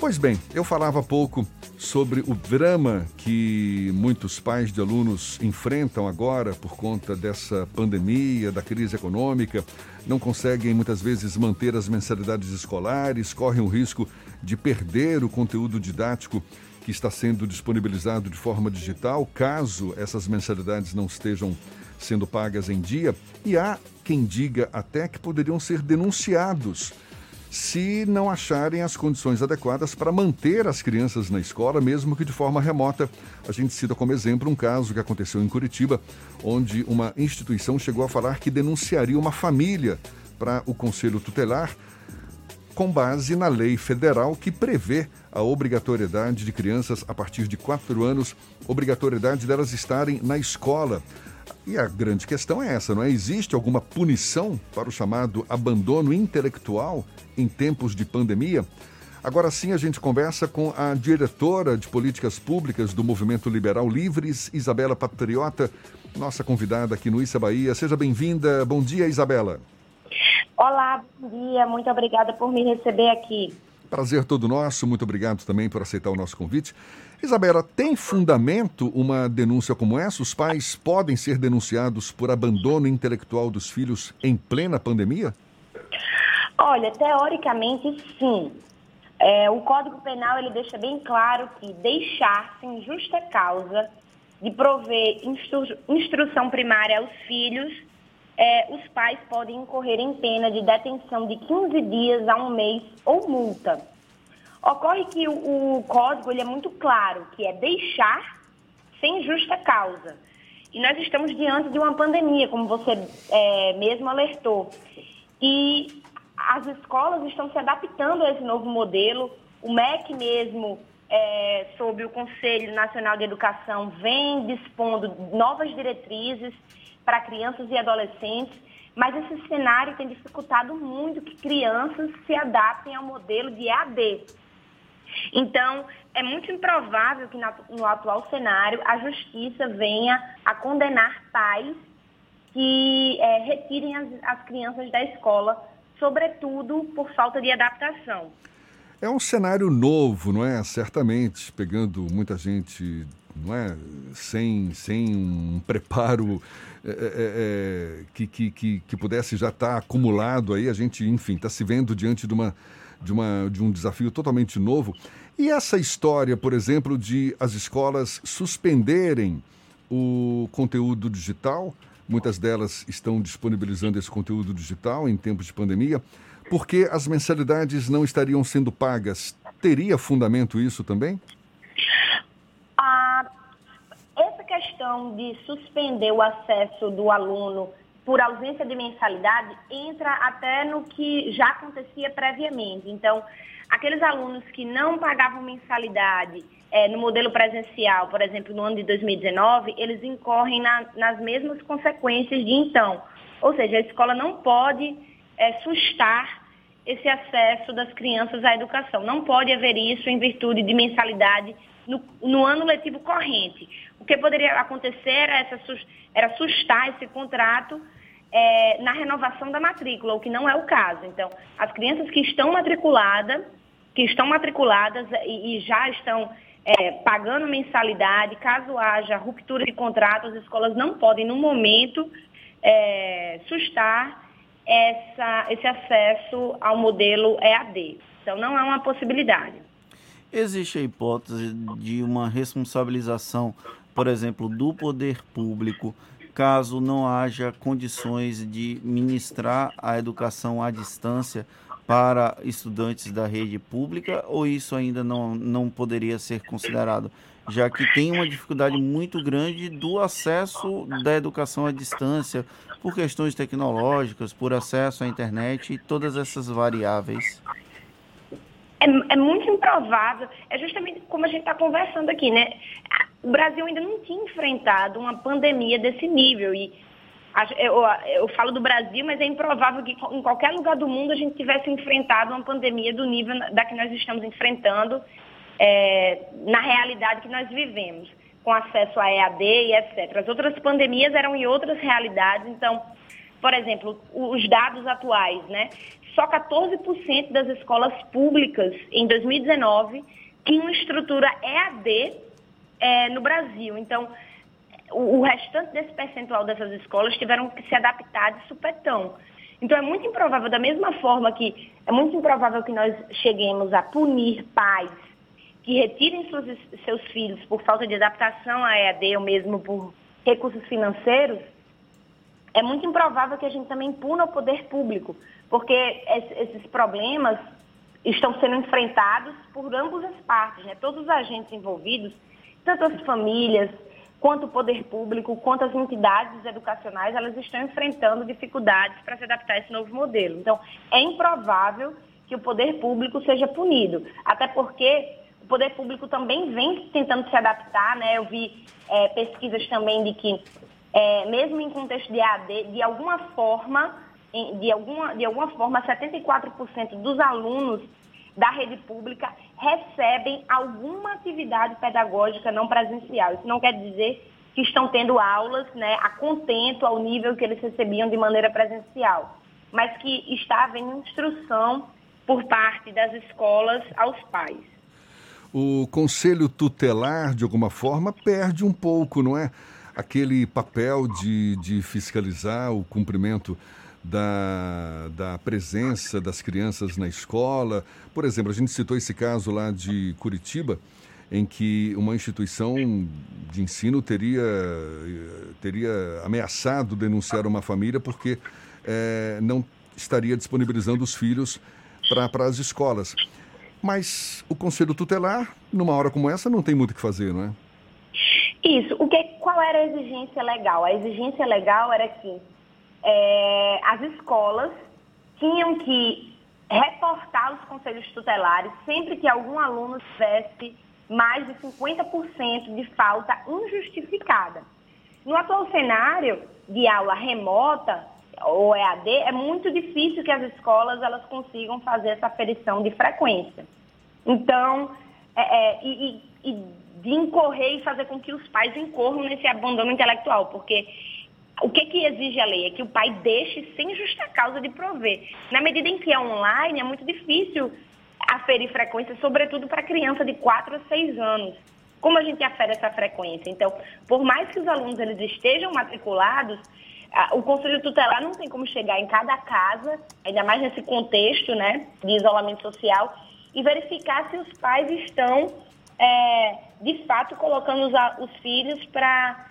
Pois bem, eu falava há pouco sobre o drama que muitos pais de alunos enfrentam agora por conta dessa pandemia, da crise econômica, não conseguem muitas vezes manter as mensalidades escolares, correm o risco de perder o conteúdo didático que está sendo disponibilizado de forma digital, caso essas mensalidades não estejam sendo pagas em dia, e há quem diga até que poderiam ser denunciados se não acharem as condições adequadas para manter as crianças na escola, mesmo que de forma remota. A gente cita como exemplo um caso que aconteceu em Curitiba, onde uma instituição chegou a falar que denunciaria uma família para o Conselho Tutelar com base na lei federal que prevê a obrigatoriedade de crianças a partir de 4 anos, obrigatoriedade delas estarem na escola. E a grande questão é essa, não é? Existe alguma punição para o chamado abandono intelectual em tempos de pandemia? Agora sim a gente conversa com a diretora de políticas públicas do Movimento Liberal Livres, Isabela Patriota, nossa convidada aqui no Issa Bahia. Seja bem-vinda. Bom dia, Isabela. Olá, bom dia. Muito obrigada por me receber aqui. Prazer todo nosso. Muito obrigado também por aceitar o nosso convite. Isabela, tem fundamento uma denúncia como essa? Os pais podem ser denunciados por abandono intelectual dos filhos em plena pandemia? Olha, teoricamente sim. É, o Código Penal ele deixa bem claro que deixar sem justa causa de prover instru instrução primária aos filhos, é, os pais podem incorrer em pena de detenção de 15 dias a um mês ou multa. Ocorre que o, o código ele é muito claro, que é deixar sem justa causa. E nós estamos diante de uma pandemia, como você é, mesmo alertou. E as escolas estão se adaptando a esse novo modelo. O MEC mesmo, é, sob o Conselho Nacional de Educação, vem dispondo novas diretrizes para crianças e adolescentes, mas esse cenário tem dificultado muito que crianças se adaptem ao modelo de EAD. Então, é muito improvável que no atual cenário a justiça venha a condenar pais que é, retirem as, as crianças da escola, sobretudo por falta de adaptação. É um cenário novo, não é? Certamente, pegando muita gente não é? sem, sem um preparo é, é, é, que, que, que, que, pudesse já estar tá acumulado aí, a gente, enfim, está se vendo diante de uma de, uma, de um desafio totalmente novo. E essa história, por exemplo, de as escolas suspenderem o conteúdo digital, muitas delas estão disponibilizando esse conteúdo digital em tempos de pandemia, porque as mensalidades não estariam sendo pagas. Teria fundamento isso também? Ah, essa questão de suspender o acesso do aluno por ausência de mensalidade, entra até no que já acontecia previamente. Então, aqueles alunos que não pagavam mensalidade é, no modelo presencial, por exemplo, no ano de 2019, eles incorrem na, nas mesmas consequências de então. Ou seja, a escola não pode é, sustar esse acesso das crianças à educação. Não pode haver isso em virtude de mensalidade no, no ano letivo corrente. O que poderia acontecer era, essa, era sustar esse contrato é, na renovação da matrícula, o que não é o caso. Então, as crianças que estão matriculadas, que estão matriculadas e, e já estão é, pagando mensalidade, caso haja ruptura de contrato, as escolas não podem, no momento, é, sustar essa, esse acesso ao modelo EAD. Então, não é uma possibilidade. Existe a hipótese de uma responsabilização, por exemplo, do poder público, caso não haja condições de ministrar a educação à distância para estudantes da rede pública, ou isso ainda não, não poderia ser considerado? Já que tem uma dificuldade muito grande do acesso da educação à distância, por questões tecnológicas, por acesso à internet e todas essas variáveis é, é muito improvável, é justamente como a gente está conversando aqui, né? O Brasil ainda não tinha enfrentado uma pandemia desse nível e eu, eu, falo do Brasil, mas é improvável que em qualquer lugar do mundo a gente tivesse enfrentado uma pandemia do nível da que nós estamos enfrentando é, na realidade que nós vivemos, com acesso a EAD e etc. As outras pandemias eram em outras realidades, então por exemplo, os dados atuais, né? só 14% das escolas públicas em 2019 tinham estrutura EAD é, no Brasil. Então, o, restante desse percentual dessas escolas tiveram que se adaptar de supetão. Então, é muito improvável, da mesma forma que é muito improvável que nós cheguemos a punir pais que retirem seus, seus filhos por falta de adaptação à EAD ou mesmo por recursos financeiros, é muito improvável que a gente também puna o poder público, porque esses problemas estão sendo enfrentados por ambas as partes, né? todos os agentes envolvidos, tanto as famílias, quanto o poder público, quanto as entidades educacionais, elas estão enfrentando dificuldades para se adaptar a esse novo modelo. Então, é improvável que o poder público seja punido, até porque o poder público também vem tentando se adaptar, né? Eu vi é, pesquisas também de que, é, mesmo em contexto de AD, de alguma forma, de alguma, de alguma forma, 74% dos alunos da rede pública recebem alguma atividade pedagógica não presencial. Isso não quer dizer que estão tendo aulas né, a contento ao nível que eles recebiam de maneira presencial, mas que está havendo instrução por parte das escolas aos pais. O conselho tutelar, de alguma forma, perde um pouco, não é? Aquele papel de, de fiscalizar o cumprimento da, da presença das crianças na escola. Por exemplo, a gente citou esse caso lá de Curitiba, em que uma instituição de ensino teria, teria ameaçado denunciar uma família porque é, não estaria disponibilizando os filhos para as escolas. Mas o conselho tutelar, numa hora como essa, não tem muito o que fazer, não é? Isso. O que, qual era a exigência legal? A exigência legal era que é, as escolas tinham que reportar os conselhos tutelares sempre que algum aluno tivesse mais de 50% de falta injustificada. No atual cenário de aula remota ou EAD, é muito difícil que as escolas elas consigam fazer essa aferição de frequência. Então, é, é, e, e, de incorrer e fazer com que os pais incorram nesse abandono intelectual, porque o que, que exige a lei? É que o pai deixe sem justa causa de prover. Na medida em que é online, é muito difícil aferir frequência, sobretudo para criança de 4 a 6 anos. Como a gente afere essa frequência? Então, por mais que os alunos eles estejam matriculados, o Conselho Tutelar não tem como chegar em cada casa, ainda mais nesse contexto né, de isolamento social, e verificar se os pais estão, é, de fato, colocando os, os filhos para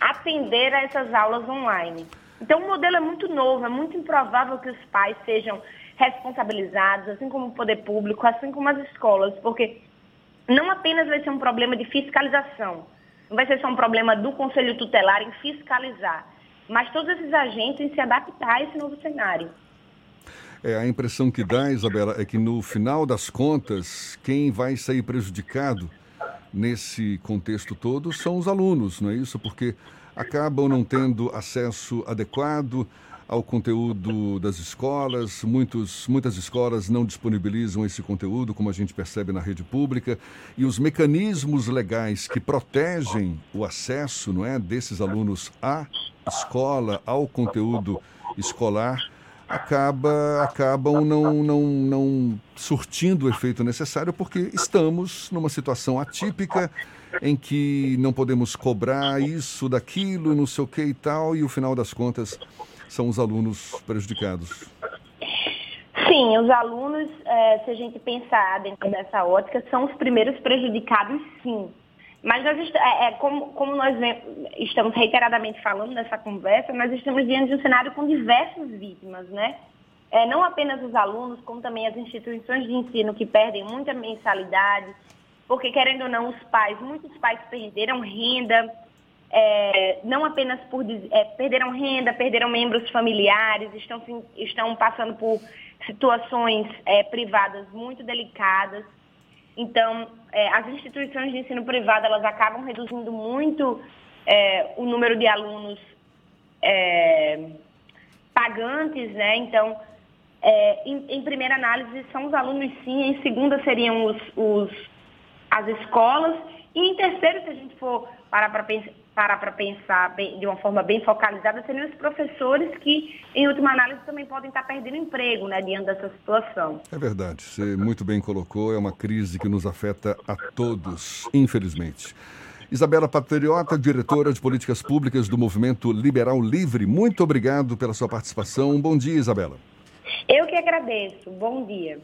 atender a essas aulas online. Então, o modelo é muito novo, é muito improvável que os pais sejam responsabilizados, assim como o poder público, assim como as escolas, porque não apenas vai ser um problema de fiscalização, não vai ser só um problema do Conselho Tutelar em fiscalizar, mas todos esses agentes em se adaptar a esse novo cenário. É, a impressão que dá, Isabela, é que no final das contas, quem vai sair prejudicado nesse contexto todo são os alunos, não é isso? Porque acabam não tendo acesso adequado ao conteúdo das escolas. Muitos, muitas escolas não disponibilizam esse conteúdo, como a gente percebe na rede pública, e os mecanismos legais que protegem o acesso, não é, desses alunos à escola, ao conteúdo escolar, acaba, acabam não, não, não surtindo o efeito necessário porque estamos numa situação atípica em que não podemos cobrar isso, daquilo, não sei o que e tal, e o final das contas são os alunos prejudicados. Sim, os alunos, é, se a gente pensar dentro dessa ótica, são os primeiros prejudicados, sim. Mas nós, é, é, como, como nós estamos reiteradamente falando nessa conversa, nós estamos diante de um cenário com diversas vítimas, né? É, não apenas os alunos, como também as instituições de ensino que perdem muita mensalidade, porque querendo ou não, os pais, muitos pais perderam renda, é, não apenas por é, perderam renda, perderam membros familiares, estão, estão passando por situações é, privadas muito delicadas. Então, é, as instituições de ensino privado elas acabam reduzindo muito é, o número de alunos é, pagantes, né? Então, é, em, em, primeira análise são os alunos sim, em segunda seriam os, os, as escolas, e em terceiro, se a gente for parar para pensar, parar para pensar bem, de uma forma bem focalizada seriam os professores que, em última análise, também podem estar perdendo emprego né, diante dessa situação. É verdade, você muito bem colocou, é uma crise que nos afeta a todos, infelizmente. Isabela Patriota, diretora de políticas públicas do Movimento Liberal Livre, muito obrigado pela sua participação. Bom dia, Isabela. Eu que agradeço. Bom dia.